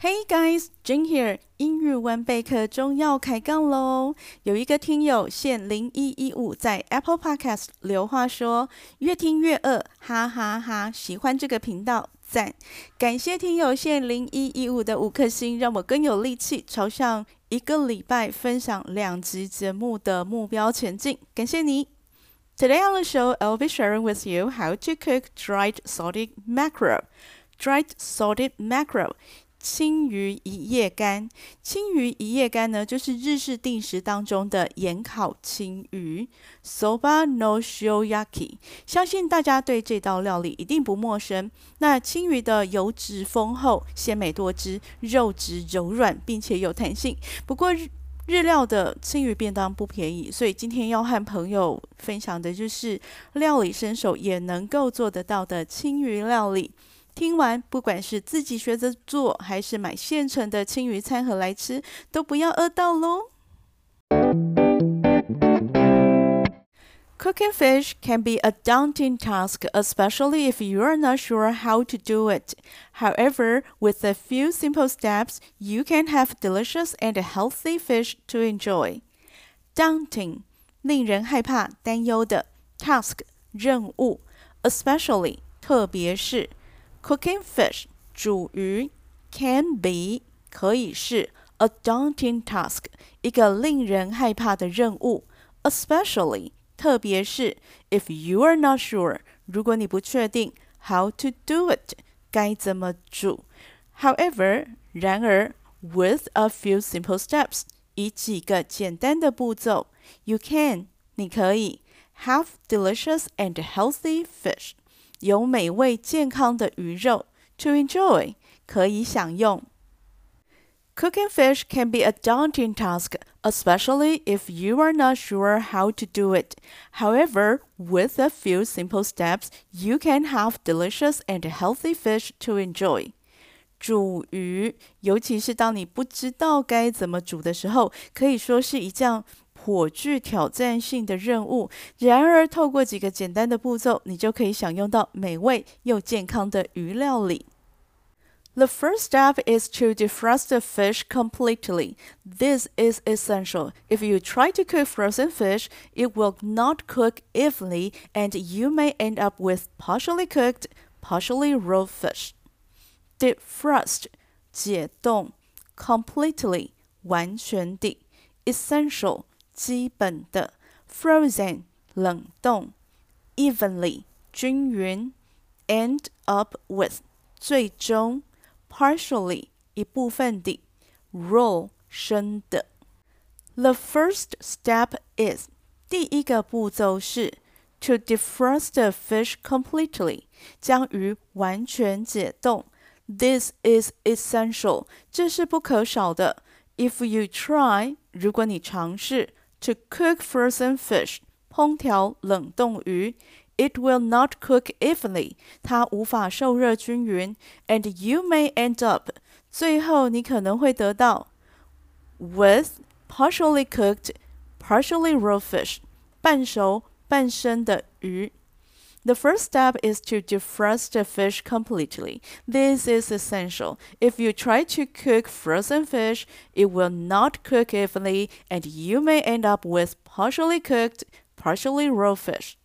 Hey guys, Jane here。英语文备课中要开杠喽！有一个听友限零一一五在 Apple Podcast 留话说，越听越饿，哈哈哈！喜欢这个频道，赞！感谢听友限零一一五的五颗星，让我更有力气朝向一个礼拜分享两集节目的目标前进。感谢你！Today on the show, I'll be sharing with you how to cook dried salted mackerel. Dried salted mackerel. 青鱼一夜干，青鱼一夜干呢，就是日式定食当中的盐烤青鱼，soba no shoyaki。相信大家对这道料理一定不陌生。那青鱼的油脂丰厚，鲜美多汁，肉质柔软，并且有弹性。不过日料的青鱼便当不便宜，所以今天要和朋友分享的就是料理新手也能够做得到的青鱼料理。听完，不管是自己学着做，还是买现成的青鱼餐盒来吃，都不要饿到喽。Cooking fish can be a daunting task, especially if you are not sure how to do it. However, with a few simple steps, you can have delicious and healthy fish to enjoy. Daunting，令人害怕、担忧的；task，任务；especially，特别是。 Cooking fish 煮鱼 can be 可以是 a daunting task 一个令人害怕的任务，especially 特别是 if you are not sure 如果你不确定 how to do it 该怎么煮。However 然而 with a few simple steps 以几个简单的步骤，you can 你可以 have delicious and healthy fish。 有美味健康的鱼肉，to enjoy 可以享用。Cooking fish can be a daunting task, especially if you are not sure how to do it. However, with a few simple steps, you can have delicious and healthy fish to enjoy. 煮鱼，尤其是当你不知道该怎么煮的时候，可以说是一件 颇具挑战性的任务。然而，透过几个简单的步骤，你就可以享用到美味又健康的鱼料理。The first step is to defrost the fish completely. This is essential. If you try to cook frozen fish, it will not cook evenly and you may end up with partially cooked, partially raw fish. Defrost 解冻，completely 完全地，essential 基本的，frozen 冷冻，evenly 均匀，end up with 最终，partially 一部分的，raw 生的。The first step is 第一个步骤是 to defrost the fish completely 将鱼完全解冻。This is essential，这是不可少的。If you try，如果你尝试 to cook frozen fish，烹调冷冻鱼，it will not cook evenly，它无法受热均匀，and you may end up，最后你可能会得到 with partially cooked, partially raw fish，半熟半生的鱼。 the first step is to defrost the fish completely. This is essential. If you try to cook frozen fish, it will not cook evenly and you may end up with partially cooked, partially raw fish.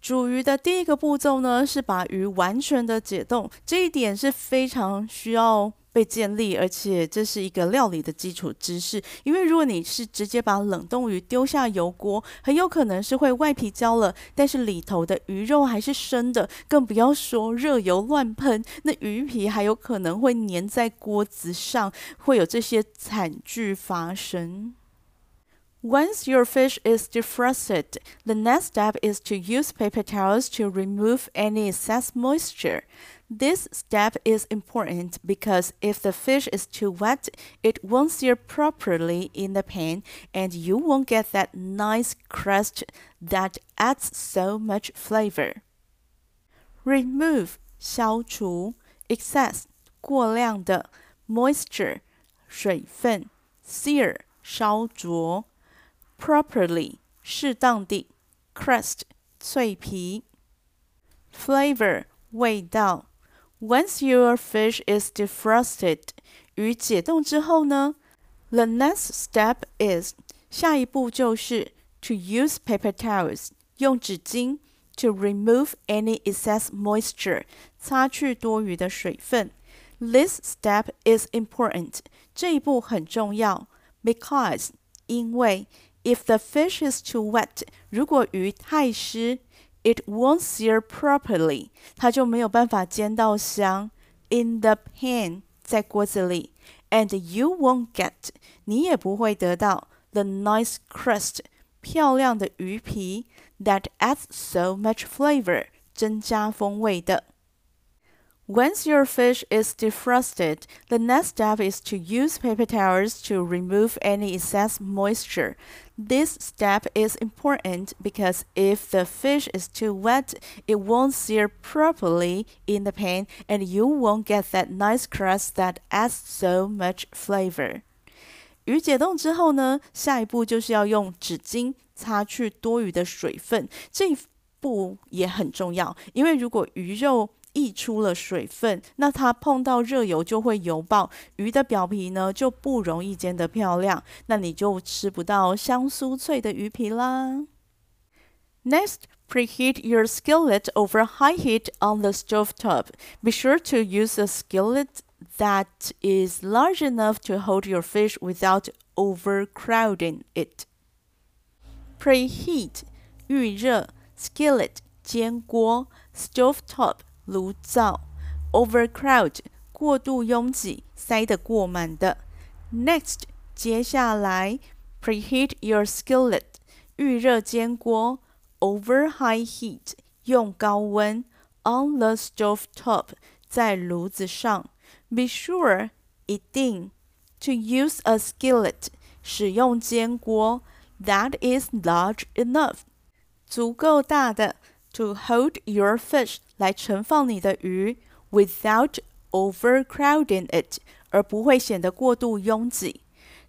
煮鱼的第一个步骤呢，是把鱼完全的解冻，这一点是非常需要 被建立，而且这是一个料理的基础知识。因为如果你是直接把冷冻鱼丢下油锅，很有可能是会外皮焦了，但是里头的鱼肉还是生的，更不要说热油乱喷，那鱼皮还有可能会粘在锅子上，会有这些惨剧发生。Once your fish is defrosted, the next step is to use paper towels to remove any excess moisture. This step is important because if the fish is too wet, it won't sear properly in the pan and you won't get that nice crust that adds so much flavor. Remove 消除 excess 过量的 moisture 水分 sear 烧灼 properly 适当地 crust 脆皮 flavor 味道 Once your fish is defrosted，鱼解冻之后呢，the next step is 下一步就是 to use paper towels 用纸巾 to remove any excess moisture 擦去多余的水分。This step is important 这一步很重要，because 因为 if the fish is too wet 如果鱼太湿 it won't sear properly 它就没有办法煎到香 in the pan 在锅子里，and you won't get 你也不会得到 the nice crust 漂亮的鱼皮 that adds so much flavor 增加风味的。 Once your fish is defrosted, the next step is to use paper towels to remove any excess moisture. This step is important because if the fish is too wet, it won't sear properly in the pan and you won't get that nice crust that adds so much flavor. 鱼解冻之后呢，下一步就是要用纸巾擦去多余的水分。这一步也很重要，因为如果鱼肉 溢出了水分，那它碰到热油就会油爆，鱼的表皮呢就不容易煎得漂亮，那你就吃不到香酥脆的鱼皮啦。Next, preheat your skillet over high heat on the stove top. Be sure to use a skillet that is large enough to hold your fish without overcrowding it. Preheat 预热，skillet 煎锅，stove top 炉灶，overcrowd 过度拥挤，塞得过满的。Next 接下来，preheat your skillet 预热煎锅，over high heat 用高温，on the stove top 在炉子上。be sure 一定 to use a skillet 使用煎锅 that is large enough 足够大的 to hold your fish 来盛放你的鱼 without overcrowding it 而不会显得过度拥挤。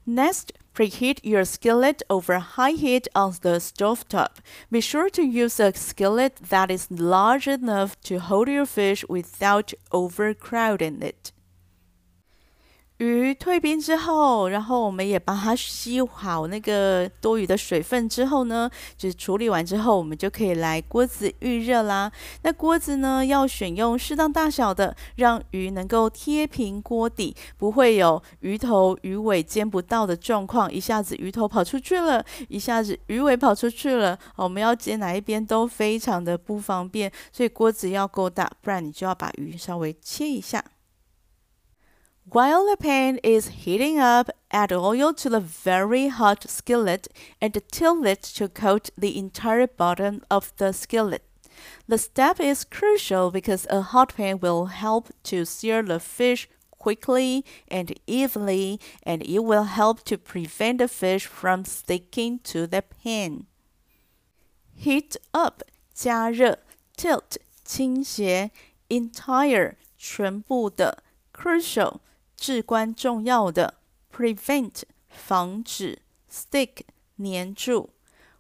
Next, preheat your skillet over high heat on the stove top. Be sure to use a skillet that is large enough to hold your fish without overcrowding it. 鱼退冰之后，然后我们也把它吸好那个多余的水分之后呢，就是处理完之后，我们就可以来锅子预热啦。那锅子呢，要选用适当大小的，让鱼能够贴平锅底，不会有鱼头鱼尾煎不到的状况。一下子鱼头跑出去了，一下子鱼尾跑出去了，我们要煎哪一边都非常的不方便。所以锅子要够大，不然你就要把鱼稍微切一下。While the pan is heating up, add oil to the very hot skillet and tilt it to coat the entire bottom of the skillet. The step is crucial because a hot pan will help to sear the fish quickly and evenly, and it will help to prevent the fish from sticking to the pan. Heat up 加热，tilt 倾斜，entire 全部的，crucial 至关重要的，prevent 防止，stick 粘住。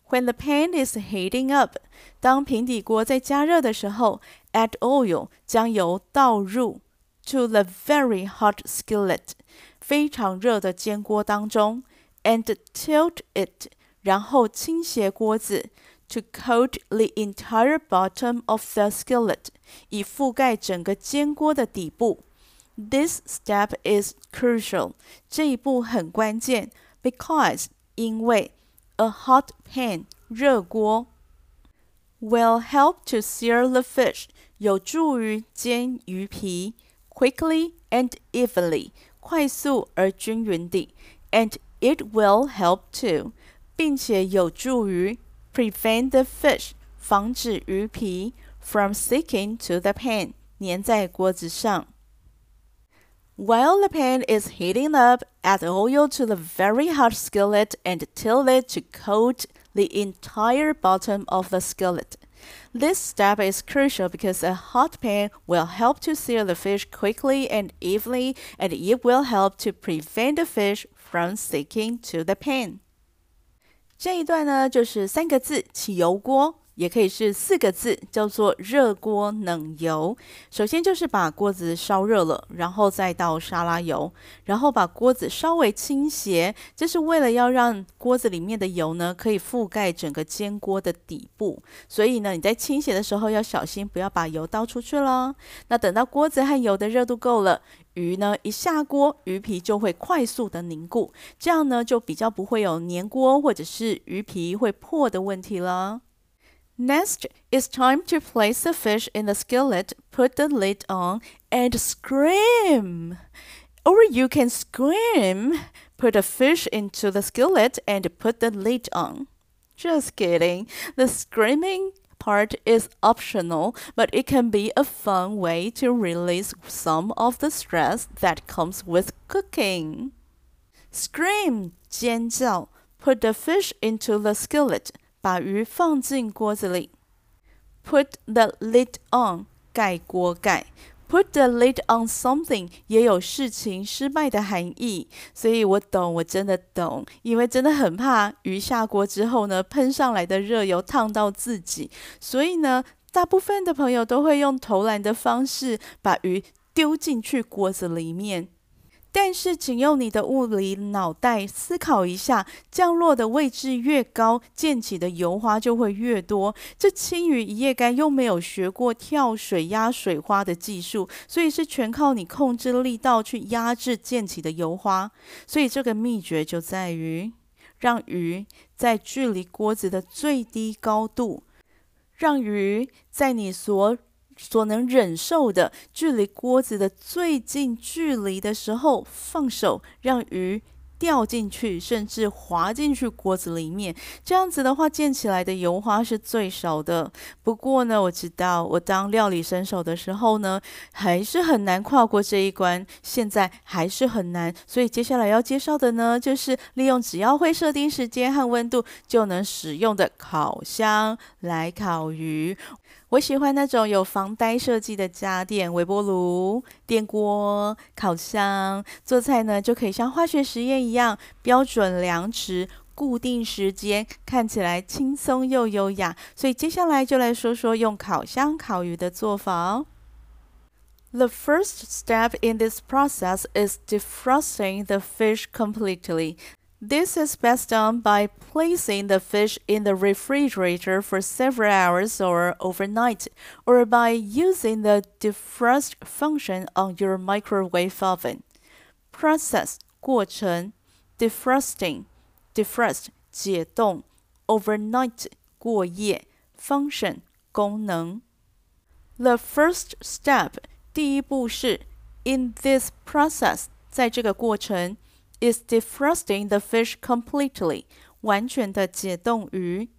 When the pan is heating up，当平底锅在加热的时候，add oil 将油倒入 to the very hot skillet 非常热的煎锅当中，and tilt it 然后倾斜锅子 to coat the entire bottom of the skillet 以覆盖整个煎锅的底部。 this step is crucial. 这一步很关键，because 因为 a hot pan 热锅 will help to sear the fish 有助于煎鱼皮 quickly and evenly 快速而均匀地，and it will help to 并且有助于 prevent the fish 防止鱼皮 from sticking to the pan 粘在锅子上。 while the pan is heating up, add oil to the very hot skillet and tilt it to coat the entire bottom of the skillet. This step is crucial because a hot pan will help to sear the fish quickly and evenly, and it will help to prevent the fish from sticking to the pan. 这一段呢，就是三个字：起油锅。 也可以是四个字，叫做热锅冷油。首先就是把锅子烧热了，然后再倒沙拉油，然后把锅子稍微倾斜，这是为了要让锅子里面的油呢可以覆盖整个煎锅的底部。所以呢，你在倾斜的时候要小心，不要把油倒出去了。那等到锅子和油的热度够了，鱼呢一下锅，鱼皮就会快速的凝固，这样呢就比较不会有粘锅或者是鱼皮会破的问题了。Next, it's time to place the fish in the skillet, put the lid on, and scream. Or you can scream, put the fish into the skillet, and put the lid on. Just kidding. The screaming part is optional, but it can be a fun way to release some of the stress that comes with cooking. Scream, 尖叫, put the fish into the skillet. 把鱼放进锅子里，put the lid on 盖锅盖，put the lid on something 也有事情失败的含义，所以我懂，我真的懂，因为真的很怕鱼下锅之后呢，喷上来的热油烫到自己，所以呢，大部分的朋友都会用投篮的方式把鱼丢进去锅子里面。但是，请用你的物理脑袋思考一下：降落的位置越高，溅起的油花就会越多。这青鱼一夜干又没有学过跳水压水花的技术，所以是全靠你控制力道去压制溅起的油花。所以，这个秘诀就在于让鱼在距离锅子的最低高度，让鱼在你所。所能忍受的距离锅子的最近距离的时候，放手让鱼掉进去，甚至滑进去锅子里面。这样子的话，溅起来的油花是最少的。不过呢，我知道我当料理神手的时候呢，还是很难跨过这一关。现在还是很难，所以接下来要介绍的呢，就是利用只要会设定时间和温度就能使用的烤箱来烤鱼。我喜欢那种有防呆设计的家电，微波炉、电锅、烤箱，做菜呢就可以像化学实验一样，标准量尺、固定时间，看起来轻松又优雅。所以接下来就来说说用烤箱烤鱼的做法哦。The first step in this process is defrosting the fish completely. This is best done by placing the fish in the refrigerator for several hours or overnight, or by using the defrost function on your microwave oven. Process 过程 defrosting defrost 解冻 overnight 过夜 function 功能 The first step 第一步是 in this process 在这个过程 is defrosting the fish completely，完全的解冻鱼。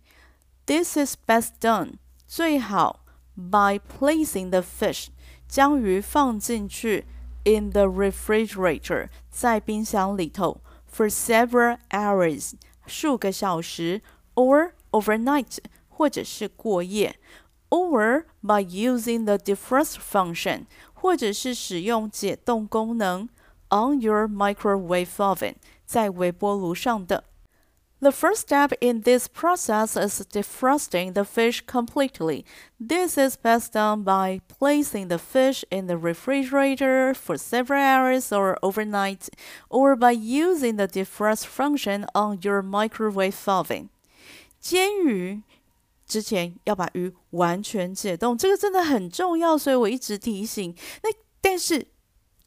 This is best done，最好 by placing the fish，将鱼放进去 in the refrigerator，在冰箱里头 for several hours，数个小时，or overnight，或者是过夜，or by using the defrost function，或者是使用解冻功能。 on your microwave oven，在微波炉上的。The first step in this process is defrosting the fish completely. This is best done by placing the fish in the refrigerator for several hours or overnight, or by using the defrost function on your microwave oven. 煎鱼之前要把鱼完全解冻，这个真的很重要，所以我一直提醒。那但是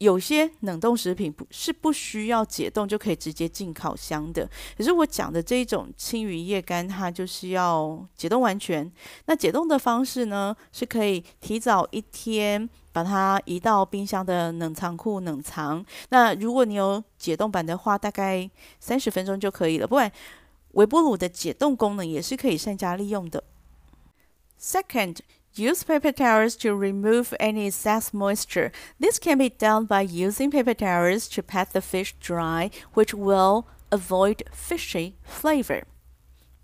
有些冷冻食品不是不需要解冻就可以直接进烤箱的，可是我讲的这一种青鱼叶干，它就是要解冻完全。那解冻的方式呢，是可以提早一天把它移到冰箱的冷藏库冷藏。那如果你有解冻版的话，大概三十分钟就可以了。不然微波炉的解冻功能也是可以善加利用的。Second。Use paper towels to remove any excess moisture. This can be done by using paper towels to pat the fish dry, which will avoid fishy flavor.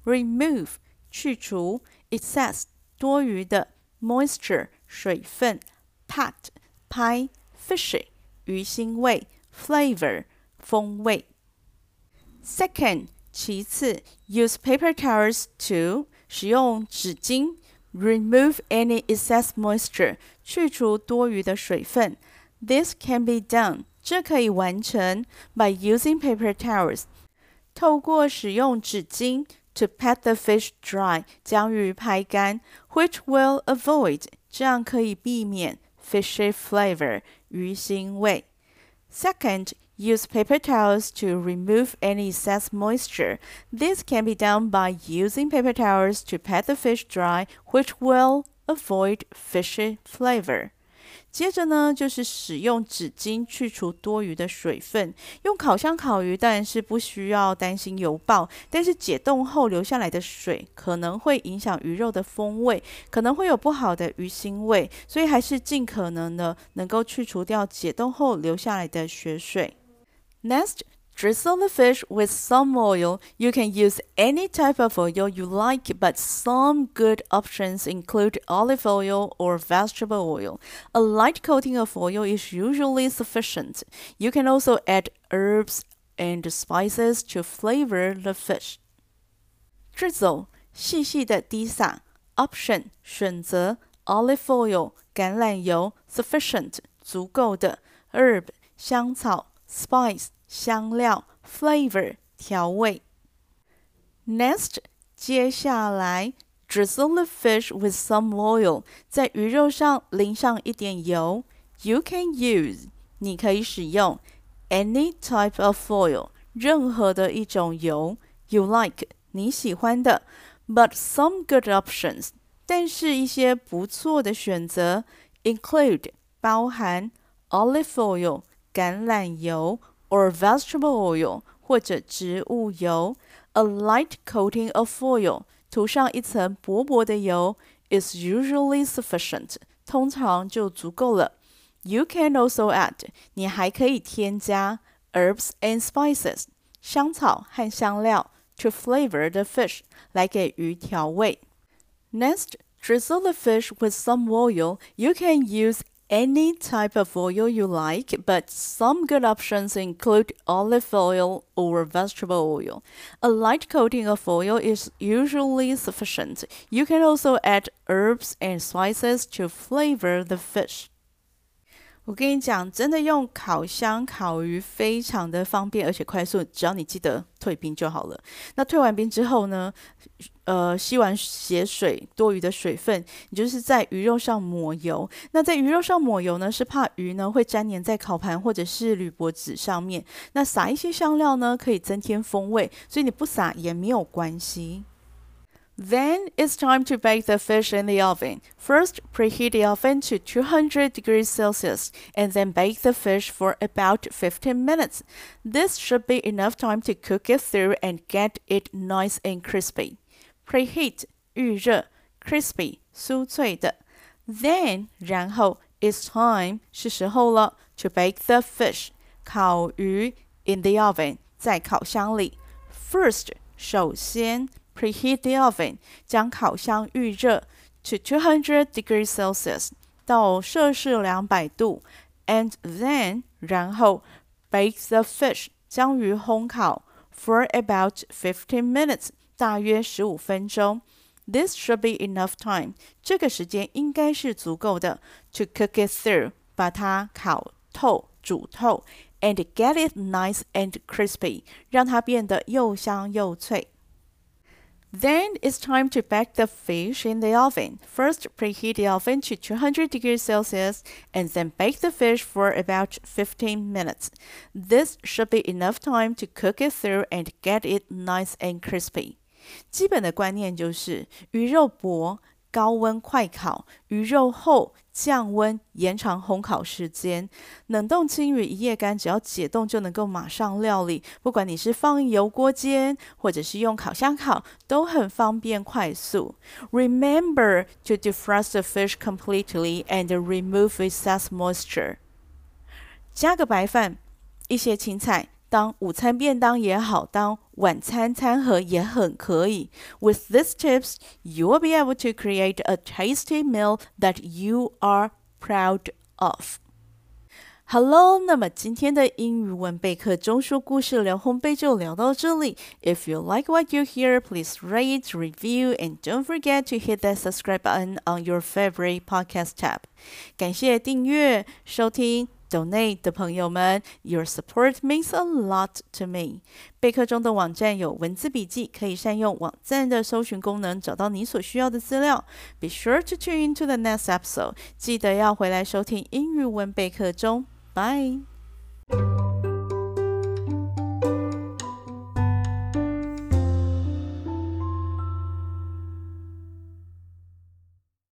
Remove 去除 excess 多余的 moisture 水分 pat 拍 fishy 鱼腥味 flavor 风味。Second 其次 use paper towels to 使用纸巾 remove any excess moisture，去除多余的水分。This can be done，这可以完成 by using paper towels，透过使用纸巾 to pat the fish dry，将鱼拍干，which will avoid，这样可以避免 fishy flavor，鱼腥味。Second, use paper towels to remove any excess moisture. This can be done by using paper towels to pat the fish dry, which will avoid fishy flavor. 接着呢，就是使用纸巾去除多余的水分。用烤箱烤鱼当然是不需要担心油爆，但是解冻后留下来的水可能会影响鱼肉的风味，可能会有不好的鱼腥味，所以还是尽可能的能够去除掉解冻后留下来的血水。Next. Drizzle the fish with some oil. You can use any type of oil you like, but some good options include olive oil or vegetable oil. A light coating of oil is usually sufficient. You can also add herbs and spices to flavor the fish. Drizzle 细细的滴洒，option 选择，olive oil 橄榄油，sufficient 足够的，herb 香草，spice 香料 flavor 调味。Next，接下来 drizzle the fish with some oil，在鱼肉上淋上一点油。You can use，你可以使用 any type of oil，任何的一种油。You like，你喜欢的。But some good options，但是一些不错的选择 include 包含 olive oil 橄榄油。 or vegetable oil 或者植物油，a light coating of oil 涂上一层薄薄的油 is usually sufficient，通常就足够了。You can also add，你还可以添加 herbs and spices，香草和香料 to flavor the fish，来给鱼调味。Next, drizzle the fish with some oil. You can use any type of oil you like, but some good options include olive oil or vegetable oil. A light coating of oil is usually sufficient. You can also add herbs and spices to flavor the fish. 我跟你讲，真的用烤箱烤鱼非常的方便而且快速，只要你记得退冰就好了。那退完冰之后呢， 呃，吸完血水多余的水分，你就是在鱼肉上抹油。那在鱼肉上抹油呢，是怕鱼呢会粘黏在烤盘或者是铝箔纸上面。那撒一些香料呢，可以增添风味，所以你不撒也没有关系。Then it's time to bake the fish in the oven. First, preheat the oven to 200 degrees Celsius and then bake the fish for about 15 minutes. This should be enough time to cook it through and get it nice and crispy. Preheat 预热，crispy 酥脆的。Then 然后 it's time 是时候了 to bake the fish 烤鱼 in the oven 在烤箱里。First 首先 preheat the oven，将烤箱预热 to 200 degrees Celsius 到摄氏两百度，and then 然后 bake the fish 将鱼烘烤 for about 15 minutes 大约十五分钟。This should be enough time，这个时间应该是足够的 to cook it through，把它烤透、煮透，and get it nice and crispy，让它变得又香又脆。then it's time to bake the fish in the oven. First, preheat the oven to 200 degrees Celsius and then bake the fish for about 15 minutes. This should be enough time to cook it through and get it nice and crispy. 基本的观念就是鱼肉薄高温快烤，鱼肉厚，降温延长烘烤时间。冷冻青鱼一夜干，只要解冻就能够马上料理。不管你是放油锅煎，或者是用烤箱烤，都很方便快速。Remember to defrost the fish completely and remove excess moisture。加个白饭，一些青菜。当午餐便当也好，当晚餐餐盒也很可以。With these tips, you will be able to create a tasty meal that you are proud of. Hello，那么今天的英语文备课中说故事聊烘焙就聊到这里。If you like what you hear, please rate, review, and don't forget to hit that subscribe button on your favorite podcast tab. 感谢订阅、收听、 Donate 的朋友们，Your support means a lot to me。备课中的网站有文字笔记，可以善用网站的搜寻功能找到你所需要的资料。Be sure to tune into the next episode，记得要回来收听英语文备课中。Bye.